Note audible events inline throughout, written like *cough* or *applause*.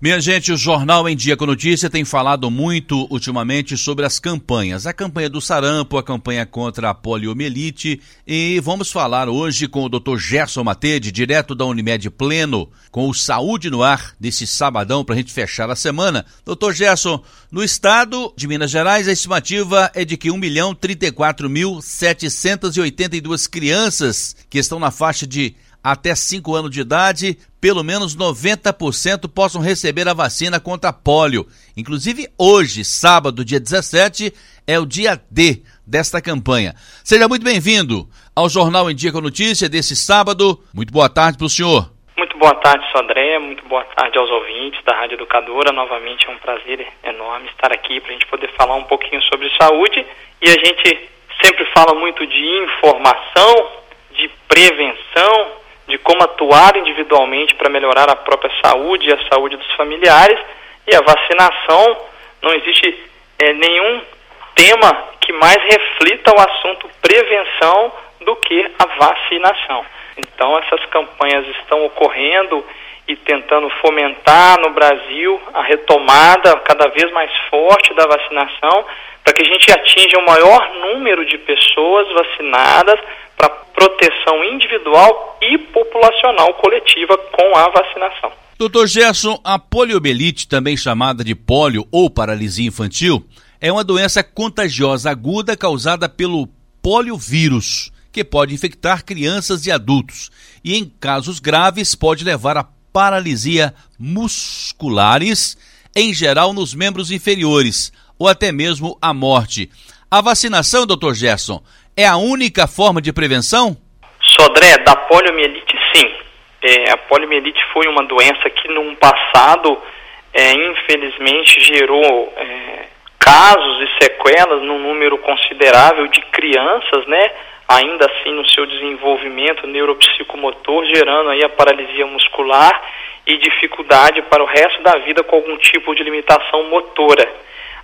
Minha gente, o Jornal em Dia com Notícia tem falado muito ultimamente sobre as campanhas. A campanha do sarampo, a campanha contra a poliomielite e vamos falar hoje com o Dr. Gerson Matede, direto da Unimed Pleno, com o Saúde no Ar desse sabadão para a gente fechar a semana. Doutor Gerson, no estado de Minas Gerais a estimativa é de que 1 milhão 34 mil 782 crianças que estão na faixa de até 5 anos de idade, pelo menos 90% possam receber a vacina contra polio. Inclusive hoje, sábado, dia 17, é o dia D desta campanha. Seja muito bem-vindo ao Jornal em Dia com Notícia desse sábado. Muito boa tarde para o senhor. Muito boa tarde, Sodré. Muito boa tarde aos ouvintes da Rádio Educadora. Novamente é um prazer enorme estar aqui para a gente poder falar um pouquinho sobre saúde. E a gente sempre fala muito de informação, de prevenção, de como atuar individualmente para melhorar a própria saúde e a saúde dos familiares. E a vacinação, não existe é, nenhum tema que mais reflita o assunto prevenção do que a vacinação. Então, essas campanhas estão ocorrendo e tentando fomentar no Brasil a retomada cada vez mais forte da vacinação, para que a gente atinja o maior número de pessoas vacinadas para proteção individual e populacional coletiva com a vacinação. Doutor Gerson, a poliomielite, também chamada de polio ou paralisia infantil, é uma doença contagiosa aguda causada pelo poliovírus, que pode infectar crianças e adultos, e em casos graves pode levar a paralisia musculares, em geral nos membros inferiores, ou até mesmo a morte. A vacinação, doutor Gerson, é a única forma de prevenção? Sodré, da poliomielite, sim. É, a poliomielite foi uma doença que, num passado, é, infelizmente, gerou é, casos e sequelas num número considerável de crianças, né? Ainda assim, no seu desenvolvimento neuropsicomotor, gerando aí a paralisia muscular e dificuldade para o resto da vida com algum tipo de limitação motora.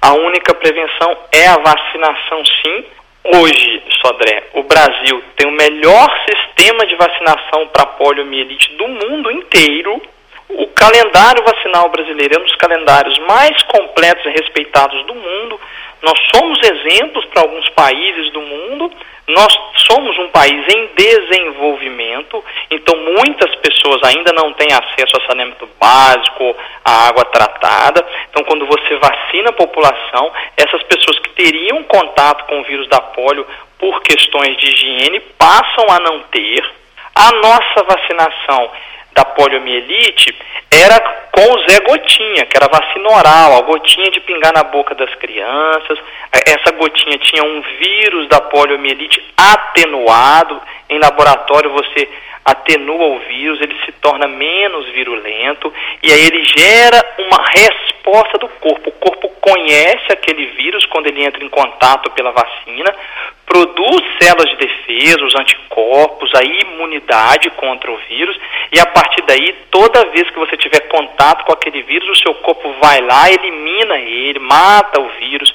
A única prevenção é a vacinação, sim, Hoje, Sodré, o Brasil tem o melhor sistema de vacinação para poliomielite do mundo inteiro. O calendário vacinal brasileiro é um dos calendários mais completos e respeitados do mundo. Nós somos exemplos para alguns países do mundo. Nós somos um país em desenvolvimento, então muitas pessoas ainda não têm acesso a saneamento básico, a água tratada. Então, quando você vacina a população, essas pessoas que teriam contato com o vírus da polio por questões de higiene passam a não ter. A nossa vacinação da poliomielite era com o Zé Gotinha, que era vacina oral, a gotinha de pingar na boca das crianças. Essa gotinha tinha um vírus da poliomielite atenuado. Em laboratório você atenua o vírus, ele se torna menos virulento e aí ele gera uma resposta do corpo. O corpo conhece aquele vírus quando ele entra em contato pela vacina, produz células de defesa, os anticorpos, a imunidade contra o vírus, e a partir daí, toda vez que você tiver contato com aquele vírus, o seu corpo vai lá, elimina ele, mata o vírus,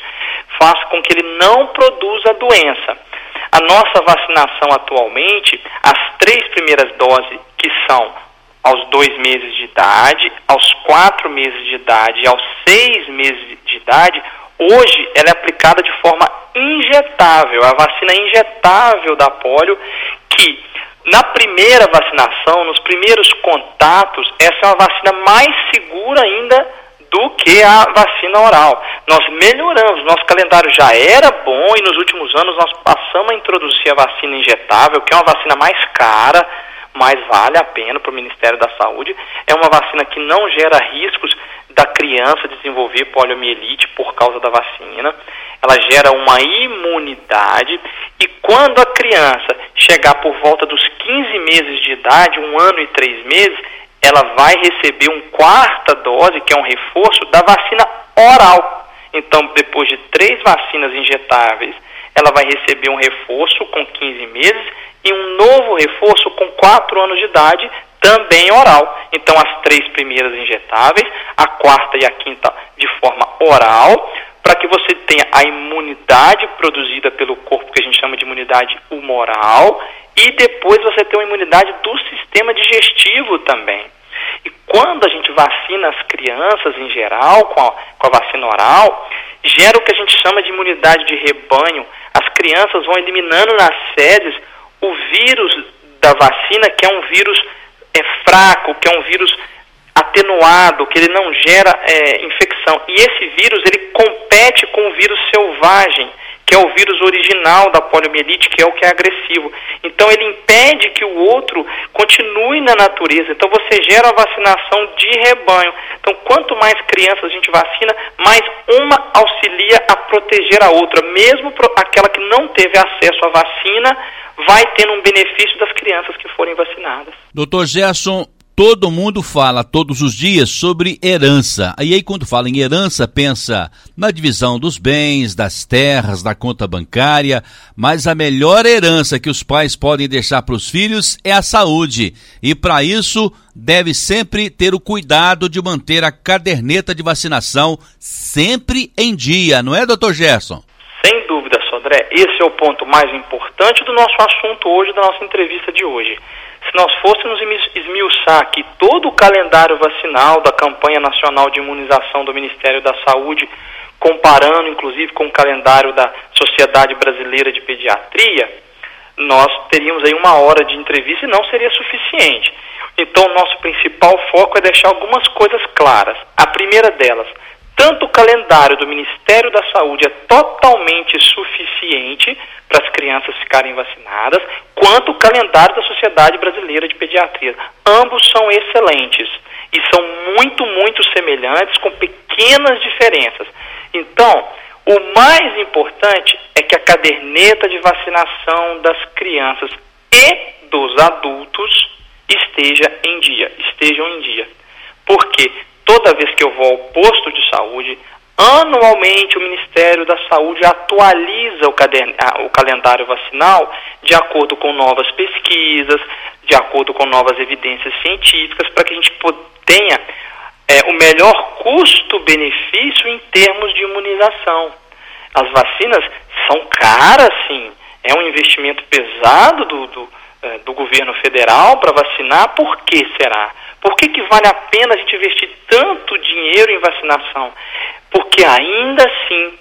faz com que ele não produza a doença. A nossa vacinação atualmente, as três primeiras doses, que são aos dois meses de idade, aos quatro meses de idade e aos seis meses de idade, hoje ela é aplicada de forma injetável, a vacina injetável da polio, que na primeira vacinação, nos primeiros contatos, essa é uma vacina mais segura ainda do que a vacina oral. Nós melhoramos, nosso calendário já era bom e nos últimos anos nós passamos a introduzir a vacina injetável, que é uma vacina mais cara, mas vale a pena para o Ministério da Saúde. É uma vacina que não gera riscos da criança desenvolver poliomielite por causa da vacina. Ela gera uma imunidade e quando a criança chegar por volta dos 15 meses de idade, um ano e três meses, ela vai receber uma quarta dose, que é um reforço, da vacina oral. Então, depois de três vacinas injetáveis, ela vai receber um reforço com 15 meses e um novo reforço com 4 anos de idade, também oral. Então, as três primeiras injetáveis, a quarta e a quinta de forma oral, para que você tenha a imunidade produzida pelo corpo, que a gente chama de imunidade humoral, e depois você tem uma imunidade do sistema digestivo também. E quando a gente vacina as crianças em geral, com a, com a vacina oral, gera o que a gente chama de imunidade de rebanho. As crianças vão eliminando nas fezes o vírus da vacina, que é um vírus é, fraco, que é um vírus atenuado, que ele não gera é, infecção. E esse vírus, ele compete com o vírus selvagem que é o vírus original da poliomielite, que é o que é agressivo. Então ele impede que o outro continue na natureza. Então você gera a vacinação de rebanho. Então quanto mais crianças a gente vacina, mais uma auxilia a proteger a outra. Mesmo aquela que não teve acesso à vacina, vai tendo um benefício das crianças que forem vacinadas. Doutor Gerson, todo mundo fala todos os dias sobre herança. E aí, quando fala em herança, pensa na divisão dos bens, das terras, da conta bancária, mas a melhor herança que os pais podem deixar para os filhos é a saúde. E para isso, deve sempre ter o cuidado de manter a caderneta de vacinação sempre em dia, não é, doutor Gerson? Sodré. Esse é o ponto mais importante do nosso assunto hoje, da nossa entrevista de hoje se nós fôssemos esmiuçar aqui todo o calendário vacinal da campanha nacional de imunização do Ministério da Saúde, comparando inclusive com o calendário da Sociedade Brasileira de Pediatria, nós teríamos aí uma hora de entrevista e não seria suficiente. Então, nosso principal foco é deixar algumas coisas claras. A primeira delas, tanto o calendário do Ministério da Saúde é totalmente suficiente para as crianças ficarem vacinadas, quanto o calendário da Sociedade Brasileira de Pediatria. Ambos são excelentes e são muito, muito semelhantes, com pequenas diferenças. Então, o mais importante é que a caderneta de vacinação das crianças e dos adultos esteja em dia, estejam em dia. Porque toda vez que eu vou ao posto de saúde, anualmente o Ministério da Saúde atualiza o, o calendário vacinal de acordo com novas pesquisas, de acordo com novas evidências científicas, para que a gente tenha é, o melhor custo-benefício em termos de imunização. As vacinas são caras, sim. É um investimento pesado do, do, é, do governo federal para vacinar. Por que será? Por que, que vale a pena a gente investir tanto dinheiro em vacinação? Porque ainda assim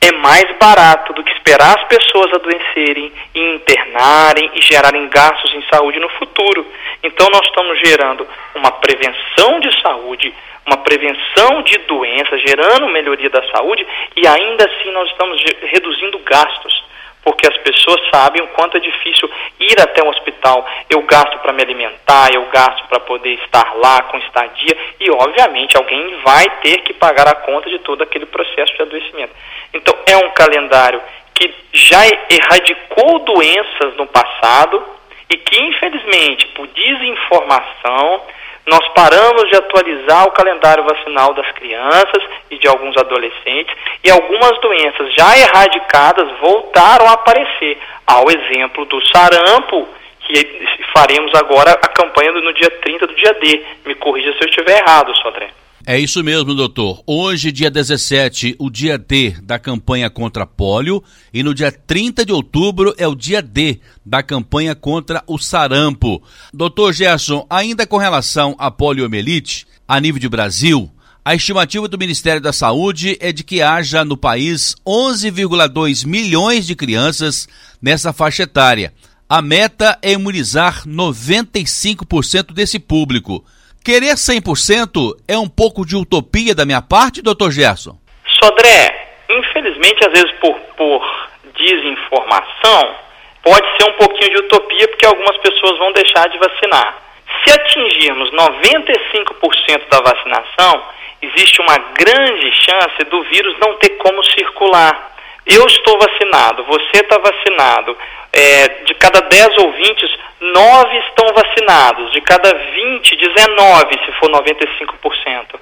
é mais barato do que esperar as pessoas adoecerem e internarem e gerarem gastos em saúde no futuro. Então nós estamos gerando uma prevenção de saúde, uma prevenção de doenças, gerando melhoria da saúde e ainda assim nós estamos reduzindo gastos porque as pessoas sabem o quanto é difícil ir até um hospital. Eu gasto para me alimentar, eu gasto para poder estar lá com estadia e, obviamente, alguém vai ter que pagar a conta de todo aquele processo de adoecimento. Então, é um calendário que já erradicou doenças no passado e que, infelizmente, por desinformação, nós paramos de atualizar o calendário vacinal das crianças e de alguns adolescentes e algumas doenças já erradicadas voltaram a aparecer, ao exemplo do sarampo, que faremos agora a campanha no dia 30 do dia D. Me corrija se eu estiver errado, Sodré. É isso mesmo, doutor. Hoje, dia 17, o dia D da campanha contra pólio e no dia 30 de outubro é o dia D da campanha contra o sarampo. Doutor Gerson, ainda com relação à poliomielite, a nível de Brasil, a estimativa do Ministério da Saúde é de que haja no país 11,2 milhões de crianças nessa faixa etária. A meta é imunizar 95% desse público. Querer 100% é um pouco de utopia da minha parte, doutor Gerson? Sodré, infelizmente, às vezes por, por desinformação, pode ser um pouquinho de utopia, porque algumas pessoas vão deixar de vacinar. Se atingirmos 95% da vacinação, existe uma grande chance do vírus não ter como circular. Eu estou vacinado, você está vacinado. É, de cada 10 ouvintes, 9 estão vacinados. De cada 20, 19, se for 95%.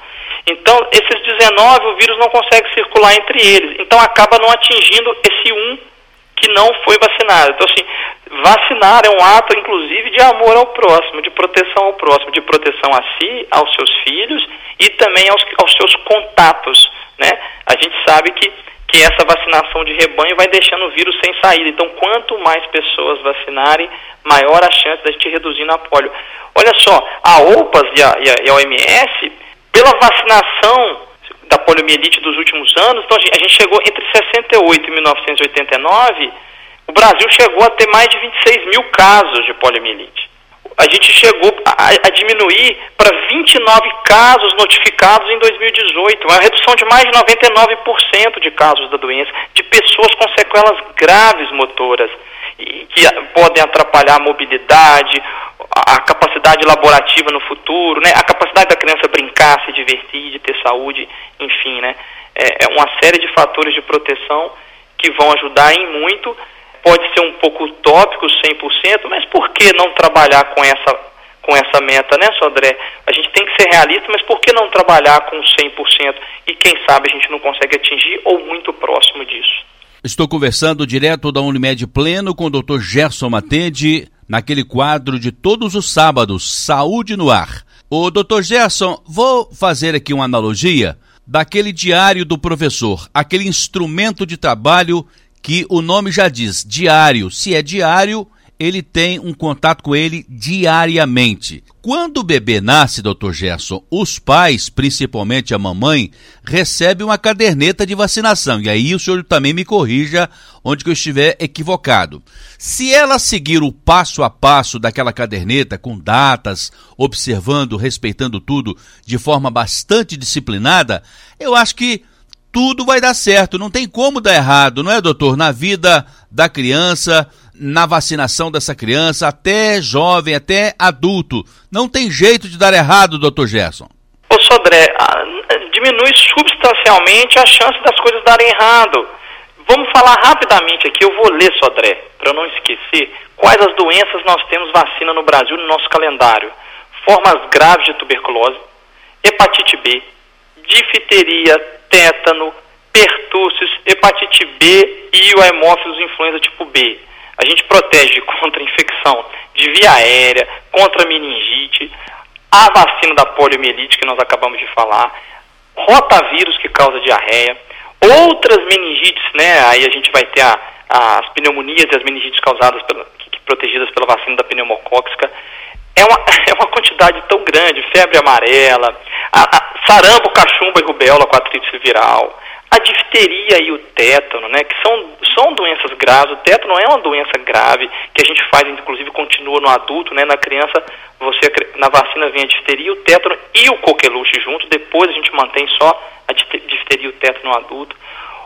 Então, esses 19, o vírus não consegue circular entre eles. Então, acaba não atingindo esse um que não foi vacinado. Então, assim, vacinar é um ato, inclusive, de amor ao próximo, de proteção ao próximo, de proteção a si, aos seus filhos e também aos, aos seus contatos, né? A gente sabe que que essa vacinação de rebanho vai deixando o vírus sem saída. Então, quanto mais pessoas vacinarem, maior a chance da gente reduzir na polio. Olha só, a OPAS e a, e a, OMS, pela vacinação da poliomielite dos últimos anos, então a gente chegou entre 68 e 1989, o Brasil chegou a ter mais de 26 mil casos de poliomielite a gente chegou a, a diminuir para 29 casos notificados em 2018, uma redução de mais de 99% de casos da doença, de pessoas com sequelas graves motoras, e, que podem atrapalhar a mobilidade, a, capacidade laborativa no futuro, né, a capacidade da criança brincar, se divertir, de ter saúde, enfim, né, é, é uma série de fatores de proteção que vão ajudar em muito pode ser um pouco utópico, 100%, mas por que não trabalhar com essa, com essa meta, né, Sodré? A gente tem que ser realista, mas por que não trabalhar com 100%? E quem sabe a gente não consegue atingir ou muito próximo disso. Estou conversando direto da Unimed Pleno com o Dr. Gerson Matende, naquele quadro de todos os sábados, Saúde no Ar. O Dr. Gerson, vou fazer aqui uma analogia daquele diário do professor, aquele instrumento de trabalho que o nome já diz, diário. Se é diário, ele tem um contato com ele diariamente. Quando o bebê nasce, doutor Gerson, os pais, principalmente a mamãe, recebem uma caderneta de vacinação. E aí o senhor também me corrija onde eu estiver equivocado. Se ela seguir o passo a passo daquela caderneta, com datas, observando, respeitando tudo de forma bastante disciplinada, eu acho que tudo vai dar certo, não tem como dar errado, não é, doutor? Na vida da criança, na vacinação dessa criança, até jovem, até adulto. Não tem jeito de dar errado, doutor Gerson. Ô Sodré, diminui substancialmente a chance das coisas darem errado. Vamos falar rapidamente aqui, eu vou ler, Sodré, para não esquecer, quais as doenças nós temos vacina no Brasil no nosso calendário. Formas graves de tuberculose, hepatite B, difteria, tétano, pertúrcios, hepatite B e o hemófilos influenza tipo B. A gente protege *laughs* contra infecção de via aérea, contra meningite, a vacina da poliomielite que nós acabamos de falar, rotavírus que causa diarreia, outras meningites, né? Aí a gente vai ter a, as pneumonias e as meningites causadas pela, que, protegidas pela vacina da pneumocóxica. É uma, *laughs* é uma quantidade tão grande, febre amarela, a, a, sarampo, cachumba e rubéola com artrite viral, a difteria e o tétano, né, que são, são doenças graves. O tétano é uma doença grave que a gente faz, inclusive continua no adulto, né, na criança, você na vacina vem a difteria, o tétano e o coqueluche junto, depois a gente mantém só a difteria e o tétano no adulto.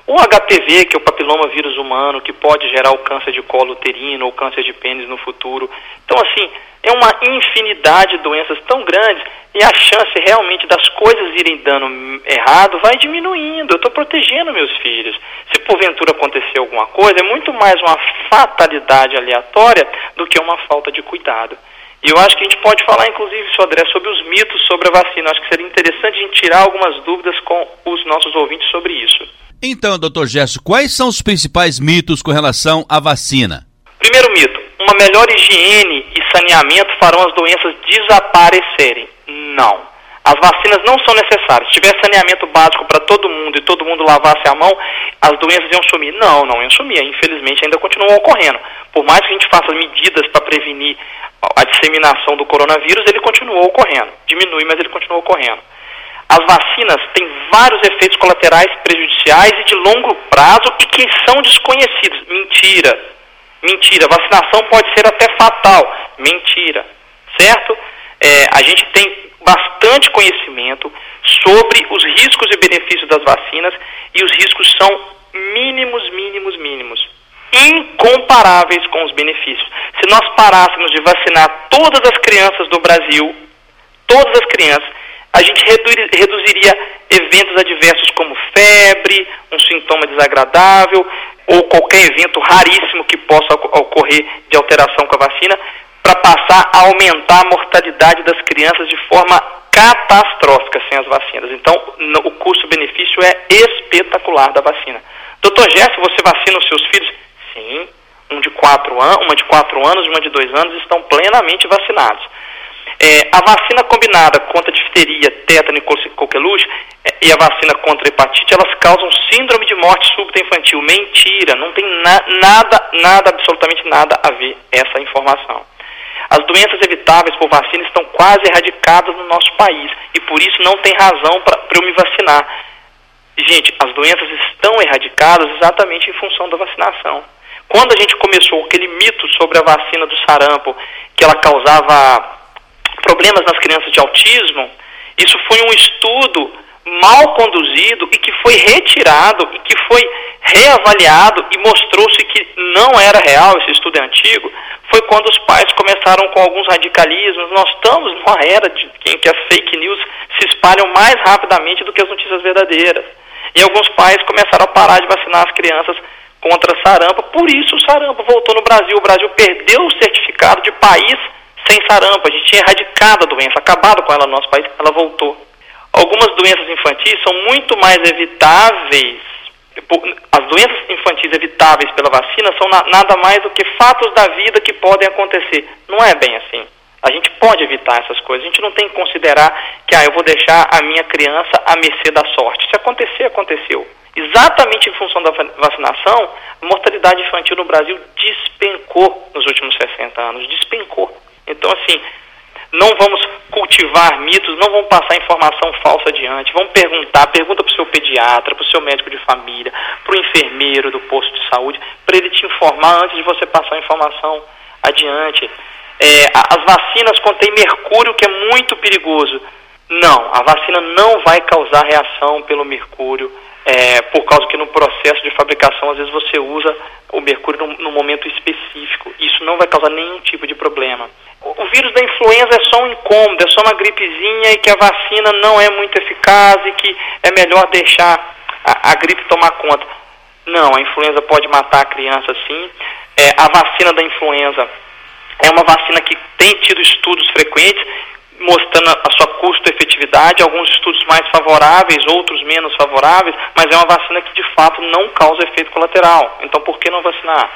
O HPV, que é o papiloma vírus humano, que pode gerar o câncer de colo uterino ou câncer de pênis no futuro. Então, assim, é uma infinidade de doenças tão grandes e a chance realmente das coisas irem dando errado vai diminuindo. Eu estou protegendo meus filhos. Se porventura acontecer alguma coisa, é muito mais uma fatalidade aleatória do que uma falta de cuidado. E eu acho que a gente pode falar, inclusive, Sodré, sobre os mitos sobre a vacina. Acho que seria interessante a gente tirar algumas dúvidas com os nossos ouvintes sobre isso. Então, doutor Gesso, quais são os principais mitos com relação à vacina? Primeiro mito, uma melhor higiene e saneamento farão as doenças desaparecerem. Não. As vacinas não são necessárias. Se tiver saneamento básico para todo mundo e todo mundo lavasse a mão, as doenças iam sumir. Não, não iam sumir. Infelizmente ainda continuam ocorrendo. Por mais que a gente faça medidas para prevenir a disseminação do coronavírus, ele continua ocorrendo. Diminui, mas ele continua ocorrendo. As vacinas têm vários efeitos colaterais prejudiciais e de longo prazo e que são desconhecidos. Mentira. Mentira. Vacinação pode ser até fatal. Mentira. Certo? É, a gente tem bastante conhecimento sobre os riscos e benefícios das vacinas e os riscos são mínimos, mínimos, mínimos. Incomparáveis com os benefícios. Se nós parássemos de vacinar todas as crianças do Brasil, todas as crianças, a gente reduziria eventos adversos como febre, um sintoma desagradável ou qualquer evento raríssimo que possa ocorrer de alteração com a vacina, para passar a aumentar a mortalidade das crianças de forma catastrófica sem as vacinas. Então, o custo-benefício é espetacular da vacina. Doutor Jesse, você vacina os seus filhos? Sim, um de quatro anos, uma de quatro anos e uma de dois anos estão plenamente vacinados. É, a vacina combinada contra difteria, tétano e coqueluche é, e a vacina contra hepatite, elas causam síndrome de morte súbita infantil. Mentira, não tem na, nada, nada, absolutamente nada a ver essa informação. As doenças evitáveis por vacina estão quase erradicadas no nosso país e por isso não tem razão para eu me vacinar. Gente, as doenças estão erradicadas exatamente em função da vacinação. Quando a gente começou aquele mito sobre a vacina do sarampo, que ela causava problemas nas crianças de autismo, isso foi um estudo mal conduzido e que foi retirado e que foi reavaliado e mostrou-se que não era real, esse estudo é antigo, foi quando os pais começaram com alguns radicalismos. Nós estamos numa era de, em que as fake news se espalham mais rapidamente do que as notícias verdadeiras. E alguns pais começaram a parar de vacinar as crianças contra sarampo, por isso o sarampo voltou no Brasil. O Brasil perdeu o certificado de país sem sarampo. A gente tinha erradicado a doença, acabado com ela no nosso país, ela voltou. Algumas doenças infantis são muito mais evitáveis. As doenças infantis evitáveis pela vacina são nada mais do que fatos da vida que podem acontecer. Não é bem assim. A gente pode evitar essas coisas. A gente não tem que considerar que ah, eu vou deixar a minha criança à mercê da sorte. Se acontecer, aconteceu. Exatamente em função da vacinação, a mortalidade infantil no Brasil despencou nos últimos 60 anos. Despencou. Então, assim, não vamos cultivar mitos, não vamos passar informação falsa adiante, vamos perguntar, pergunta para o seu pediatra, para o seu médico de família, para o enfermeiro do posto de saúde, para ele te informar antes de você passar a informação adiante. É, as vacinas contêm mercúrio, que é muito perigoso. Não, a vacina não vai causar reação pelo mercúrio, é, por causa que no processo de fabricação, às vezes você usa o mercúrio num, num momento específico. Isso não vai causar nenhum tipo de problema o vírus da influenza é só um incômodo, é só uma gripezinha e que a vacina não é muito eficaz e que é melhor deixar a, a gripe tomar conta. Não, a influenza pode matar a criança sim. É, a vacina da influenza é uma vacina que tem tido estudos frequentes mostrando a sua custo-efetividade, alguns estudos mais favoráveis, outros menos favoráveis, mas é uma vacina que de fato não causa efeito colateral. Então por que não vacinar?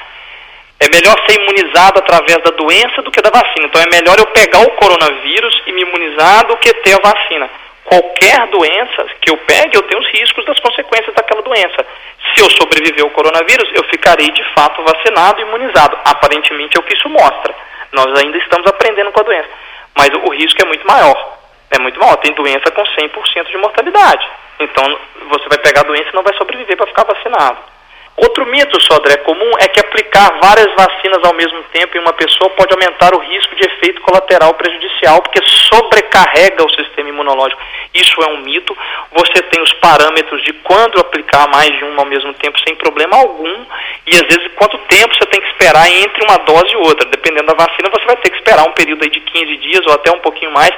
É melhor ser imunizado através da doença do que da vacina. Então é melhor eu pegar o coronavírus e me imunizar do que ter a vacina. Qualquer doença que eu pegue, eu tenho os riscos das consequências daquela doença. Se eu sobreviver ao coronavírus, eu ficarei de fato vacinado e imunizado. Aparentemente é o que isso mostra. Nós ainda estamos aprendendo com a doença. Mas o risco é muito maior. É muito maior. Tem doença com 100% de mortalidade. Então você vai pegar a doença e não vai sobreviver para ficar vacinado. Outro mito, Sodré, comum é que aplicar várias vacinas ao mesmo tempo em uma pessoa pode aumentar o risco de efeito colateral prejudicial, porque sobrecarrega o sistema imunológico. Isso é um mito. Você tem os parâmetros de quando aplicar mais de uma ao mesmo tempo sem problema algum, e às vezes quanto tempo você tem que esperar entre uma dose e outra. Dependendo da vacina, você vai ter que esperar um período aí de 15 dias ou até um pouquinho mais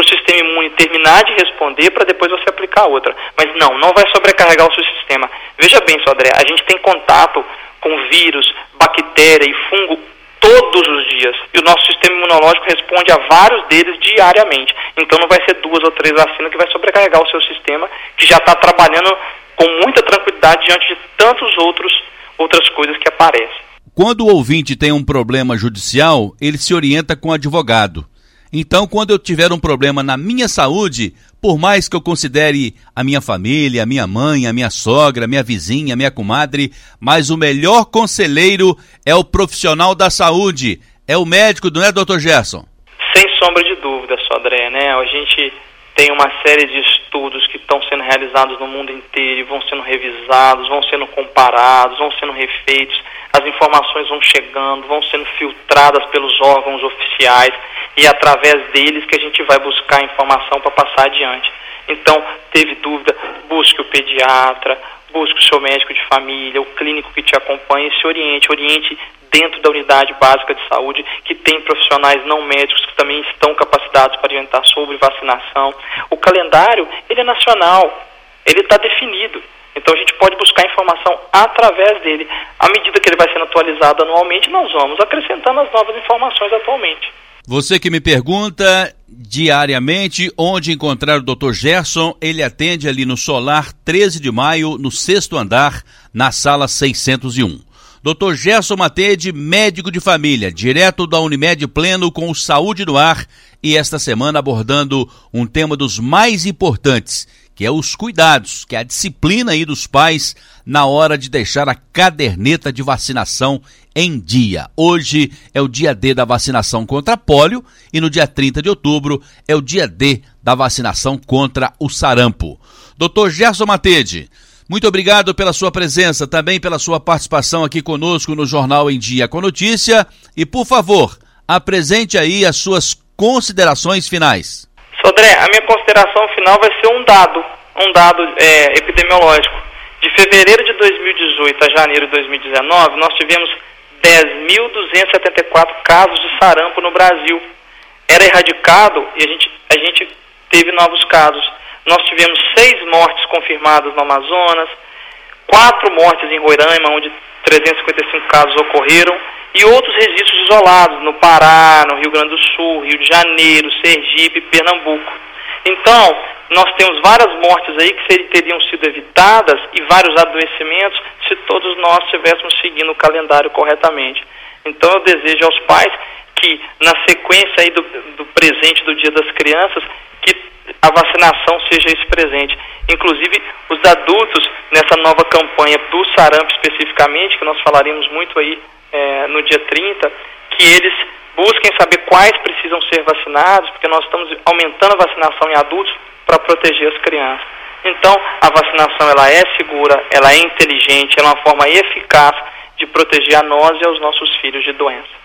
para o sistema imune terminar de responder para depois você aplicar outra. Mas não, não vai sobrecarregar o seu sistema. Veja bem, Sodré, a gente tem contato com vírus, bactéria e fungo todos os dias. E o nosso sistema imunológico responde a vários deles diariamente. Então não vai ser duas ou três vacinas que vai sobrecarregar o seu sistema, que já está trabalhando com muita tranquilidade diante de tantos outros outras coisas que aparecem. Quando o ouvinte tem um problema judicial, ele se orienta com o advogado. Então, quando eu tiver um problema na minha saúde, por mais que eu considere a minha família, a minha mãe, a minha sogra, a minha vizinha, a minha comadre, mas o melhor conselheiro é o profissional da saúde, é o médico, não é, doutor Gerson? Sem sombra de dúvida, Sodré, né? A gente tem uma série de estudos que estão sendo realizados no mundo inteiro e vão sendo revisados, vão sendo comparados, vão sendo refeitos, as informações vão chegando, vão sendo filtradas pelos órgãos oficiais e através deles que a gente vai buscar informação para passar adiante. Então, teve dúvida, busque o pediatra, busque o seu médico de família, o clínico que te acompanha se oriente, oriente dentro da unidade básica de saúde, que tem profissionais não médicos que também estão capacitados para orientar sobre vacinação. O calendário, ele é nacional, ele está definido. Então a gente pode buscar informação através dele. À medida que ele vai sendo atualizado anualmente, nós vamos acrescentando as novas informações atualmente. Você que me pergunta diariamente onde encontrar o Dr. Gerson, ele atende ali no Solar 13 de Maio, no sexto andar, na sala 601. Dr. Gerson Matede, médico de família, direto da Unimed Pleno com o Saúde no Ar e esta semana abordando um tema dos mais importantes, que é os cuidados, que é a disciplina aí dos pais na hora de deixar a caderneta de vacinação em dia. Hoje é o dia D da vacinação contra pólio e no dia 30 de outubro é o dia D da vacinação contra o sarampo. Dr. Gerson Matede, muito obrigado pela sua presença, também pela sua participação aqui conosco no Jornal em Dia com Notícia. E, por favor, apresente aí as suas considerações finais. Sodré, a minha consideração final vai ser um dado, um dado é, epidemiológico. De fevereiro de 2018 a janeiro de 2019, nós tivemos 10.274 casos de sarampo no Brasil. Era erradicado e a gente, a gente teve novos casos. Nós tivemos seis mortes confirmadas no Amazonas, quatro mortes em Roraima, onde 355 casos ocorreram, e outros registros isolados no Pará, no Rio Grande do Sul, Rio de Janeiro, Sergipe, Pernambuco. Então, nós temos várias mortes aí que teriam sido evitadas e vários adoecimentos se todos nós estivéssemos seguindo o calendário corretamente. Então, eu desejo aos pais que, na sequência aí do, do presente do Dia das Crianças, que a vacinação seja esse presente. Inclusive, os adultos, nessa nova campanha do sarampo especificamente, que nós falaremos muito aí é, no dia 30, que eles busquem saber quais precisam ser vacinados, porque nós estamos aumentando a vacinação em adultos para proteger as crianças. Então, a vacinação ela é segura, ela é inteligente, ela é uma forma eficaz de proteger a nós e aos nossos filhos de doença.